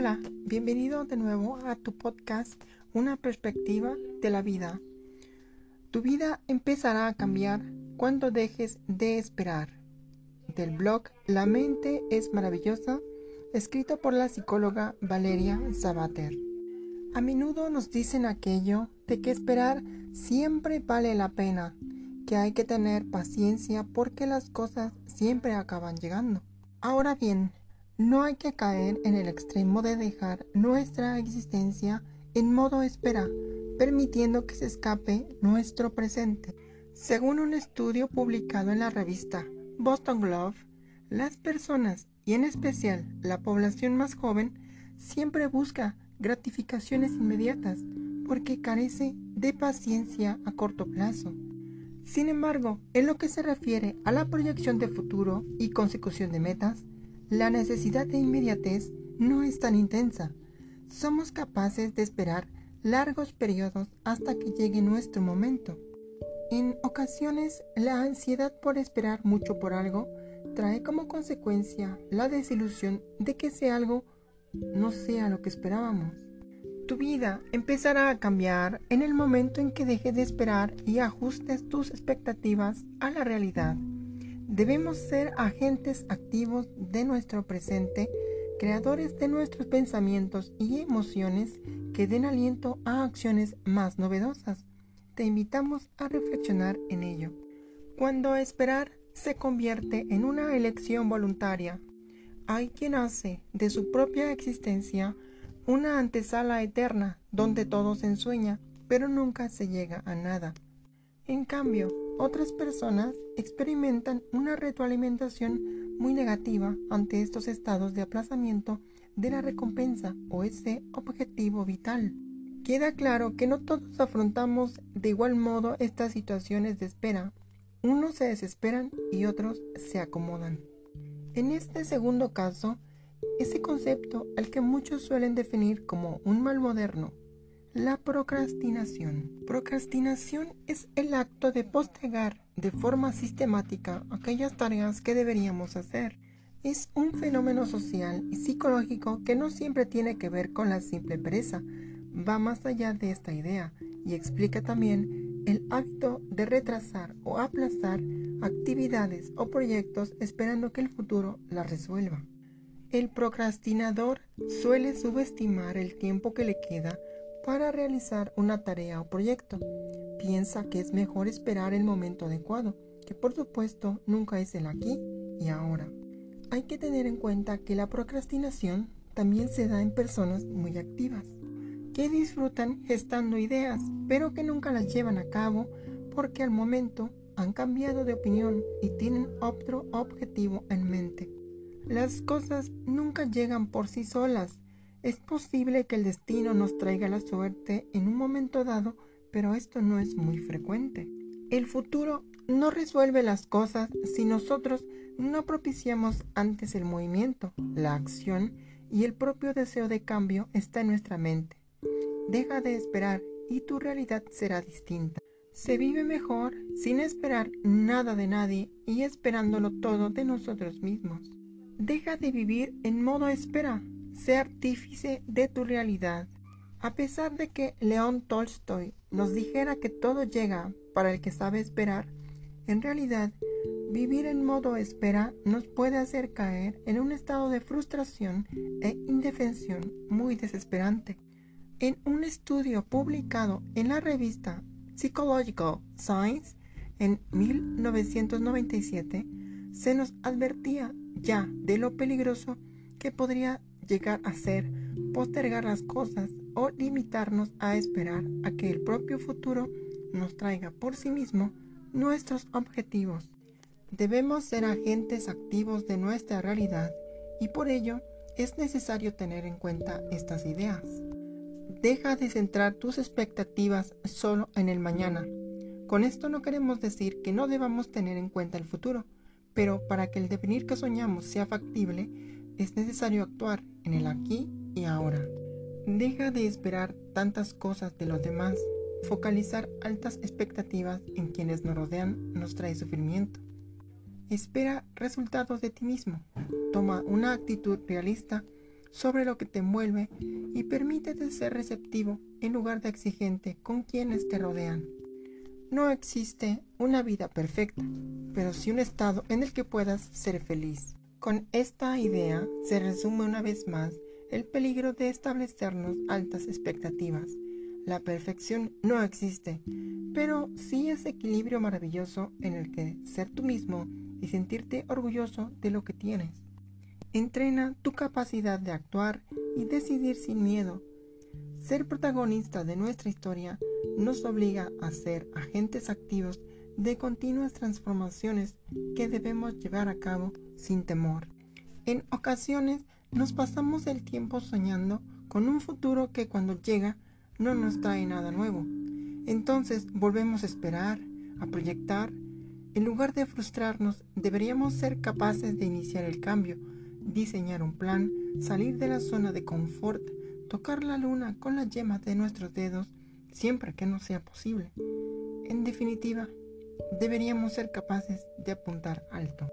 Hola, bienvenido de nuevo a tu podcast Una perspectiva de la vida. Tu vida empezará a cambiar cuando dejes de esperar. Del blog La mente es maravillosa, escrito por la psicóloga Valeria Sabater. A menudo nos dicen aquello de que esperar siempre vale la pena, que hay que tener paciencia porque las cosas siempre acaban llegando. Ahora bien, no hay que caer en el extremo de dejar nuestra existencia en modo espera, permitiendo que se escape nuestro presente. Según un estudio publicado en la revista Boston Globe, las personas, y en especial la población más joven, siempre busca gratificaciones inmediatas porque carece de paciencia a corto plazo. Sin embargo, en lo que se refiere a la proyección de futuro y consecución de metas, la necesidad de inmediatez no es tan intensa. Somos capaces de esperar largos periodos hasta que llegue nuestro momento. En ocasiones, la ansiedad por esperar mucho por algo trae como consecuencia la desilusión de que ese algo no sea lo que esperábamos. Tu vida empezará a cambiar en el momento en que dejes de esperar y ajustes tus expectativas a la realidad. Debemos ser agentes activos de nuestro presente, creadores de nuestros pensamientos y emociones que den aliento a acciones más novedosas. Te invitamos a reflexionar en ello. Cuando esperar se convierte en una elección voluntaria, hay quien hace de su propia existencia una antesala eterna donde todo se ensueña, pero nunca se llega a nada. En cambio, otras personas experimentan una retroalimentación muy negativa ante estos estados de aplazamiento de la recompensa o ese objetivo vital. Queda claro que no todos afrontamos de igual modo estas situaciones de espera. Unos se desesperan y otros se acomodan. En este segundo caso, ese concepto al que muchos suelen definir como un mal moderno la procrastinación. Procrastinación es el acto de postergar de forma sistemática aquellas tareas que deberíamos hacer. Es un fenómeno social y psicológico que no siempre tiene que ver con la simple pereza. Va más allá de esta idea y explica también el hábito de retrasar o aplazar actividades o proyectos esperando que el futuro las resuelva. El procrastinador suele subestimar el tiempo que le queda para realizar una tarea o proyecto. Piensa que es mejor esperar el momento adecuado, que por supuesto nunca es el aquí y ahora. Hay que tener en cuenta que la procrastinación también se da en personas muy activas, que disfrutan gestando ideas, pero que nunca las llevan a cabo porque al momento han cambiado de opinión y tienen otro objetivo en mente. Las cosas nunca llegan por sí solas, es posible que el destino nos traiga la suerte en un momento dado, pero esto no es muy frecuente. El futuro no resuelve las cosas si nosotros no propiciamos antes el movimiento, la acción y el propio deseo de cambio está en nuestra mente. Deja de esperar y tu realidad será distinta. Se vive mejor sin esperar nada de nadie y esperándolo todo de nosotros mismos. Deja de vivir en modo espera Sé artífice de tu realidad. A pesar de que León Tolstoy nos dijera que todo llega para el que sabe esperar, en realidad vivir en modo espera nos puede hacer caer en un estado de frustración e indefensión muy desesperante. En un estudio publicado en la revista Psychological Science en 1997, se nos advertía ya de lo peligroso que podría llegar a ser postergar las cosas o limitarnos a esperar a que el propio futuro nos traiga por sí mismo nuestros objetivos. Debemos ser agentes activos de nuestra realidad y por ello es necesario tener en cuenta estas ideas. Deja de centrar tus expectativas solo en el mañana. Con esto no queremos decir que no debamos tener en cuenta el futuro, pero para que el devenir que soñamos sea factible, es necesario actuar en el aquí y ahora. Deja de esperar tantas cosas de los demás. Focalizar altas expectativas en quienes nos rodean nos trae sufrimiento. Espera resultados de ti mismo. Toma una actitud realista sobre lo que te envuelve y permítete ser receptivo en lugar de exigente con quienes te rodean. No existe una vida perfecta, pero sí un estado en el que puedas ser feliz. Con esta idea se resume una vez más el peligro de establecernos altas expectativas. La perfección no existe, pero sí ese equilibrio maravilloso en el que ser tú mismo y sentirte orgulloso de lo que tienes. Entrena tu capacidad de actuar y decidir sin miedo. Ser protagonista de nuestra historia nos obliga a ser agentes activos de continuas transformaciones que debemos llevar a cabo sin temor. En ocasiones nos pasamos el tiempo soñando con un futuro que cuando llega no nos trae nada nuevo. Entonces volvemos a esperar, a proyectar. En lugar de frustrarnos, deberíamos ser capaces de iniciar el cambio, diseñar un plan, salir de la zona de confort, tocar la luna con las yemas de nuestros dedos, siempre que no sea posible. En definitiva, deberíamos ser capaces de apuntar alto.